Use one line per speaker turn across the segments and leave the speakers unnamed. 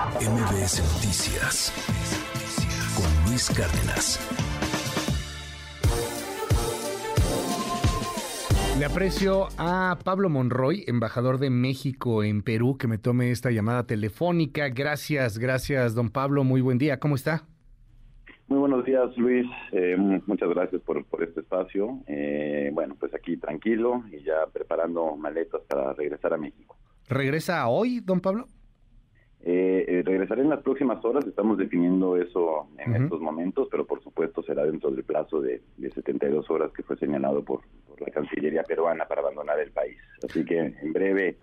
MBS Noticias con Luis Cárdenas.
Le aprecio a Pablo Monroy, embajador de México en Perú, que me tome esta llamada telefónica. Gracias, gracias, don Pablo. Muy buen día. ¿Cómo está?
Muy buenos días, Luis. Eh, muchas gracias por, por este espacio. Eh, bueno, pues aquí tranquilo y ya preparando maletas para regresar a México.
¿Regresa hoy, don Pablo?
Eh, eh, regresaré en las próximas horas, estamos definiendo eso en estos momentos, pero por supuesto será dentro del plazo de, de 72 horas que fue señalado por, por, la Cancillería peruana para abandonar el país. Así que en breve,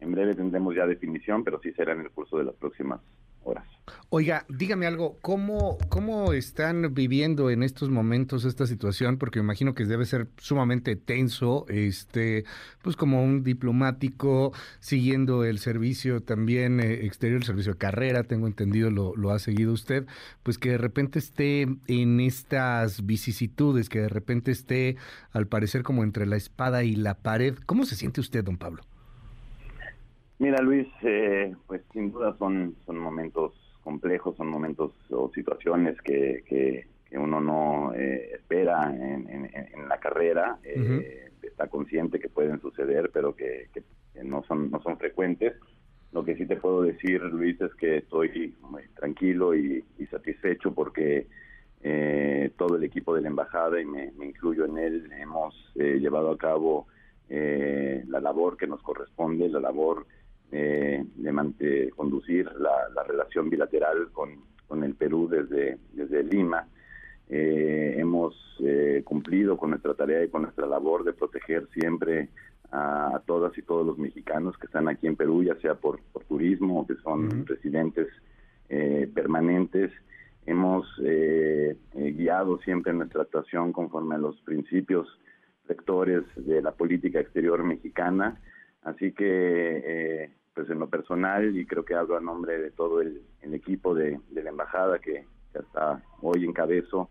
en breve tendremos ya definición, pero sí será en el curso de las próximas horas.
Oiga, dígame algo, ¿cómo, ¿cómo están viviendo en estos momentos esta situación? Porque me imagino que debe ser sumamente tenso, este, pues como un diplomático siguiendo el servicio también eh, exterior, el servicio de carrera, tengo entendido, lo, lo ha seguido usted, pues que de repente esté en estas vicisitudes, que de repente esté al parecer como entre la espada y la pared. ¿Cómo se siente usted, don Pablo?
Mira, Luis, eh, pues sin duda son, son momentos complejos, son momentos o situaciones que, que, uno no eh, espera en, en, la carrera. Eh, está consciente que pueden suceder, pero que, que, no son no son frecuentes. Lo que sí te puedo decir, Luis, es que estoy muy tranquilo y, satisfecho porque todo el equipo de la embajada, y me, me incluyo en él, hemos llevado a cabo la labor que nos corresponde, la labor eh, de, conducir la, relación bilateral con, con, el Perú desde, desde Lima. Eh, hemos eh, cumplido con nuestra tarea y con nuestra labor de proteger siempre a, todas y todos los mexicanos que están aquí en Perú, ya sea por, por turismo o que son residentes eh, permanentes. Hemos guiado siempre nuestra actuación conforme a los principios rectores de la política exterior mexicana. Así que pues en lo personal y creo que hablo a nombre de todo el, equipo de, la embajada que, hasta hoy encabezo.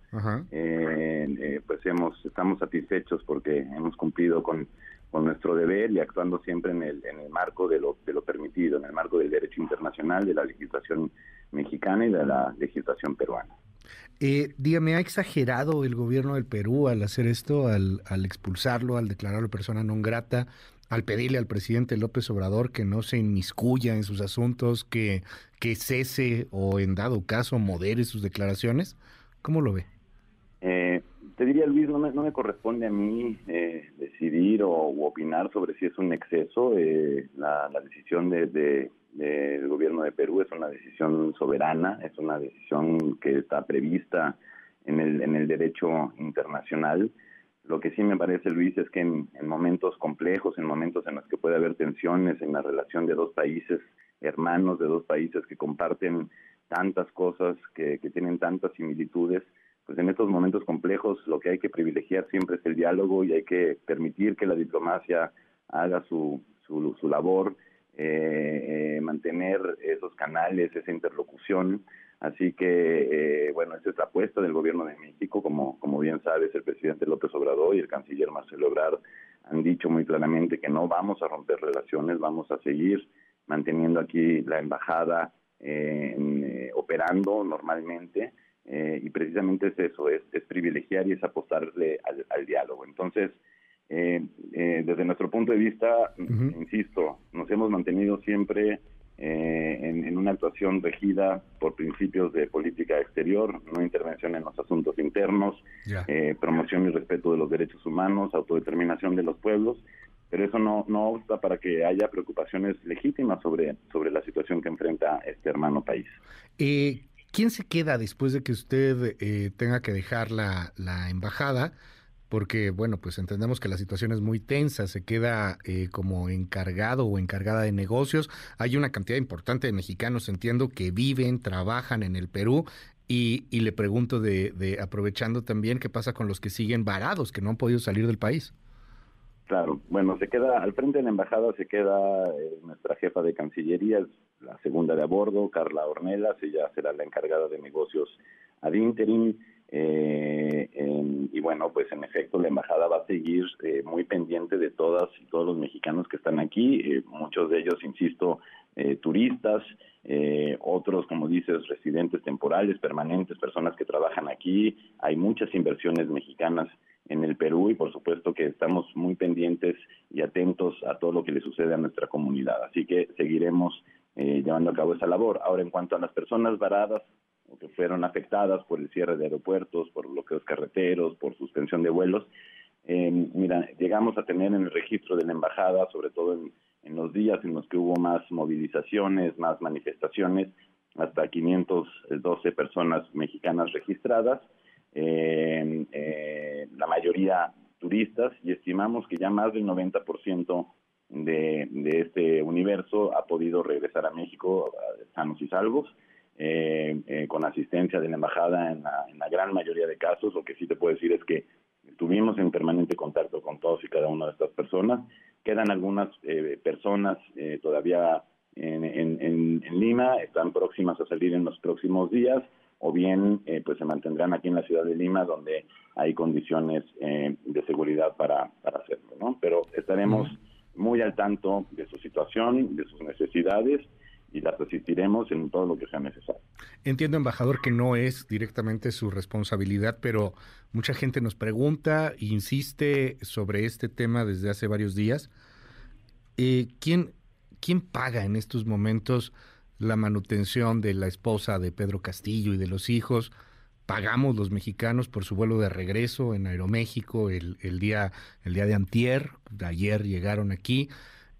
Eh, eh, pues hemos estamos satisfechos porque hemos cumplido con, con nuestro deber y actuando siempre en el, en el marco de lo, de lo permitido en el marco del derecho internacional de la legislación mexicana y de la legislación peruana.
Eh, dígame, ¿ha exagerado el gobierno del Perú al hacer esto, al, al expulsarlo, al declararlo persona non grata? Al pedirle al presidente López Obrador que no se inmiscuya en sus asuntos, que, que cese o en dado caso modere sus declaraciones? ¿Cómo lo ve?
Eh, te diría, Luis, no me, corresponde a mí eh, decidir o opinar sobre si es un exceso. Eh, la, decisión de, del gobierno de Perú es una decisión soberana, es una decisión que está prevista en el, en el derecho internacional. Lo que sí me parece, Luis, es que en, momentos complejos, en momentos en los que puede haber tensiones en la relación de dos países hermanos, de dos países que comparten tantas cosas, que, tienen tantas similitudes, pues en estos momentos complejos lo que hay que privilegiar siempre es el diálogo y hay que permitir que la diplomacia haga su, su, su labor, eh, eh, mantener esos canales, esa interlocución, Así que, eh, bueno, esa es la apuesta del gobierno de México. Como, como bien sabes, el presidente López Obrador y el canciller Marcelo Ebrard han dicho muy claramente que no vamos a romper relaciones, vamos a seguir manteniendo aquí la embajada eh, eh, operando normalmente. y precisamente es eso, es, privilegiar y es apostarle al, diálogo. Entonces, desde nuestro punto de vista, insisto, nos hemos mantenido siempre eh, en, una actuación regida por principios de política exterior, no intervención en los asuntos internos, eh, promoción y respeto de los derechos humanos, autodeterminación de los pueblos, pero eso no, no obsta para que haya preocupaciones legítimas sobre, sobre la situación que enfrenta este hermano país.
Eh, ¿Quién se queda después de que usted tenga que dejar la, la embajada? Porque, bueno, pues entendemos que la situación es muy tensa, se queda eh, como encargado o encargada de negocios. Hay una cantidad importante de mexicanos, entiendo, que viven, trabajan en el Perú. Y, y le pregunto, de, de, aprovechando también, ¿qué pasa con los que siguen varados, que no han podido salir del país?
Claro, bueno, se queda al frente de la embajada, se queda eh, nuestra jefa de Cancillería, la segunda de a bordo, Carla Ornelas, ella será la encargada de negocios ad interim. Eh, y bueno, pues en efecto la embajada va a seguir eh, muy pendiente de todas y todos los mexicanos que están aquí, eh, muchos de ellos, insisto, turistas, otros, como dices, residentes temporales, permanentes, personas que trabajan aquí. Hay muchas inversiones mexicanas en el Perú y por supuesto que estamos muy pendientes y atentos a todo lo que le sucede a nuestra comunidad. Así que seguiremos llevando a cabo esa labor. Ahora, en cuanto a las personas varadas, que fueron afectadas por el cierre de aeropuertos, por bloqueos carreteros, por suspensión de vuelos. Eh, mira, llegamos a tener en el registro de la embajada, sobre todo en, los días en los que hubo más movilizaciones, más manifestaciones, hasta 512 personas mexicanas registradas, eh, eh, la mayoría turistas, y estimamos que ya más del 90% de, de este universo ha podido regresar a México sanos y salvos. Eh, eh, con asistencia de la embajada en la, gran mayoría de casos. Lo que sí te puedo decir es que estuvimos en permanente contacto con todos y cada una de estas personas. Quedan algunas eh, personas todavía en, Lima, están próximas a salir en los próximos días o bien pues se mantendrán aquí en la ciudad de Lima donde hay condiciones de seguridad para, para hacerlo, ¿no? Pero estaremos muy al tanto de su situación, de sus necesidades y las asistiremos en todo lo que sea necesario.
Entiendo, embajador, que no es directamente su responsabilidad, pero mucha gente nos pregunta e insiste sobre este tema desde hace varios días. Eh, ¿quién, ¿Quién paga en estos momentos la manutención de la esposa de Pedro Castillo y de los hijos? pagamos los mexicanos por su vuelo de regreso en Aeroméxico el, el, día, el día de antier, ayer llegaron aquí.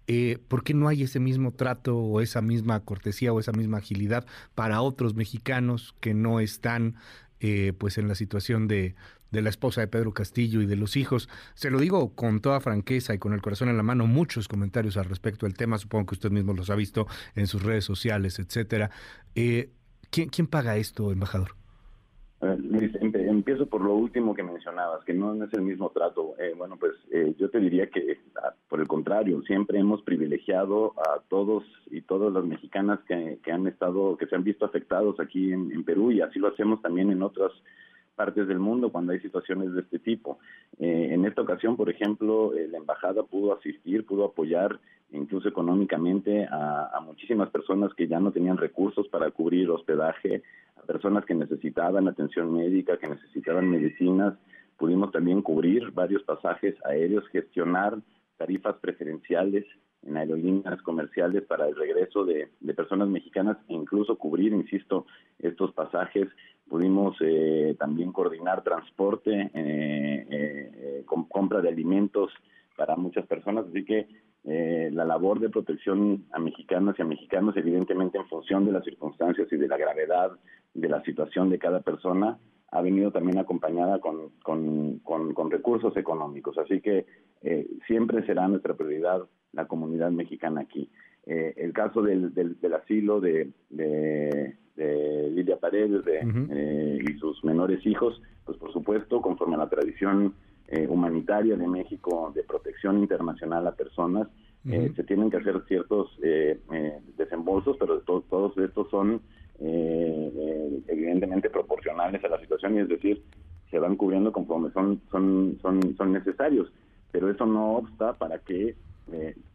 Eh, ¿por qué no hay ese mismo trato o esa misma cortesía o esa misma agilidad para otros mexicanos que no están eh, pues en la situación de, la esposa de Pedro Castillo y de los hijos. Se lo digo con toda franqueza y con el corazón en la mano, muchos comentarios al respecto del tema, supongo que usted mismo los ha visto en sus redes sociales, etcétera. Eh, ¿quién, ¿Quién paga esto, embajador?
Luis, empiezo por lo último que mencionabas, que no, es el mismo trato. Eh, bueno, pues eh, yo te diría que, ah, por el contrario, siempre hemos privilegiado a todos y todas las mexicanas que, han estado, que se han visto afectados aquí en, Perú y así lo hacemos también en otras partes del mundo cuando hay situaciones de este tipo. Eh, en esta ocasión, por ejemplo, la embajada pudo asistir, pudo apoyar incluso económicamente a, a muchísimas personas que ya no tenían recursos para cubrir hospedaje, personas que necesitaban atención médica, que necesitaban medicinas. Pudimos también cubrir varios pasajes aéreos, gestionar tarifas preferenciales en aerolíneas comerciales para el regreso de, personas mexicanas e incluso cubrir, insisto, estos pasajes. Pudimos eh, también coordinar transporte, eh, eh, compra de alimentos para muchas personas. Así que eh, la labor de protección a mexicanas y a mexicanos, evidentemente en función de las circunstancias y de la gravedad de la situación de cada persona, ha venido también acompañada con, con, recursos económicos. Así que eh, siempre será nuestra prioridad la comunidad mexicana aquí. Eh, el caso del, del, asilo de, de, Lidia Paredes y sus menores hijos, pues por supuesto, conforme a la tradición eh, humanitaria de México de protección internacional a personas, eh, se tienen que hacer ciertos eh, desembolsos, pero todos estos son evidentemente proporcionales a la situación y es decir, se van cubriendo conforme son, son, son, son necesarios. Pero eso no obsta para que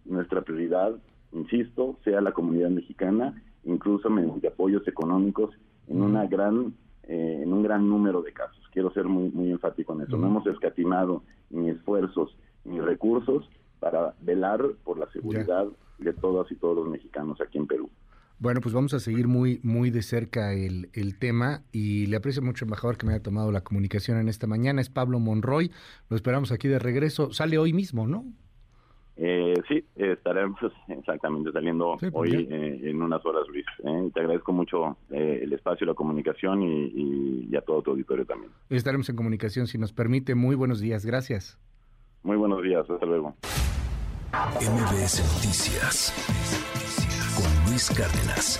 nuestra prioridad, insisto, sea la comunidad mexicana, incluso mediante apoyos económicos en una gran en un gran número de casos quiero ser muy, muy enfático en eso. No hemos escatimado ni esfuerzos ni recursos para velar por la seguridad de todas y todos los mexicanos aquí en Perú.
Bueno, pues vamos a seguir muy, muy de cerca el, el, tema y le aprecio mucho, embajador, que me haya tomado la comunicación en esta mañana. Es Pablo Monroy, lo esperamos aquí de regreso. Sale hoy mismo, ¿no?
Eh, sí, estaremos exactamente saliendo pues hoy eh, en unas horas, Luis. Eh. Te agradezco mucho eh, el espacio, la comunicación y, y, a todo tu auditorio también.
Estaremos en comunicación si nos permite. Muy buenos días, gracias.
Muy buenos días, hasta luego.
MBS Noticias con Luis Cárdenas.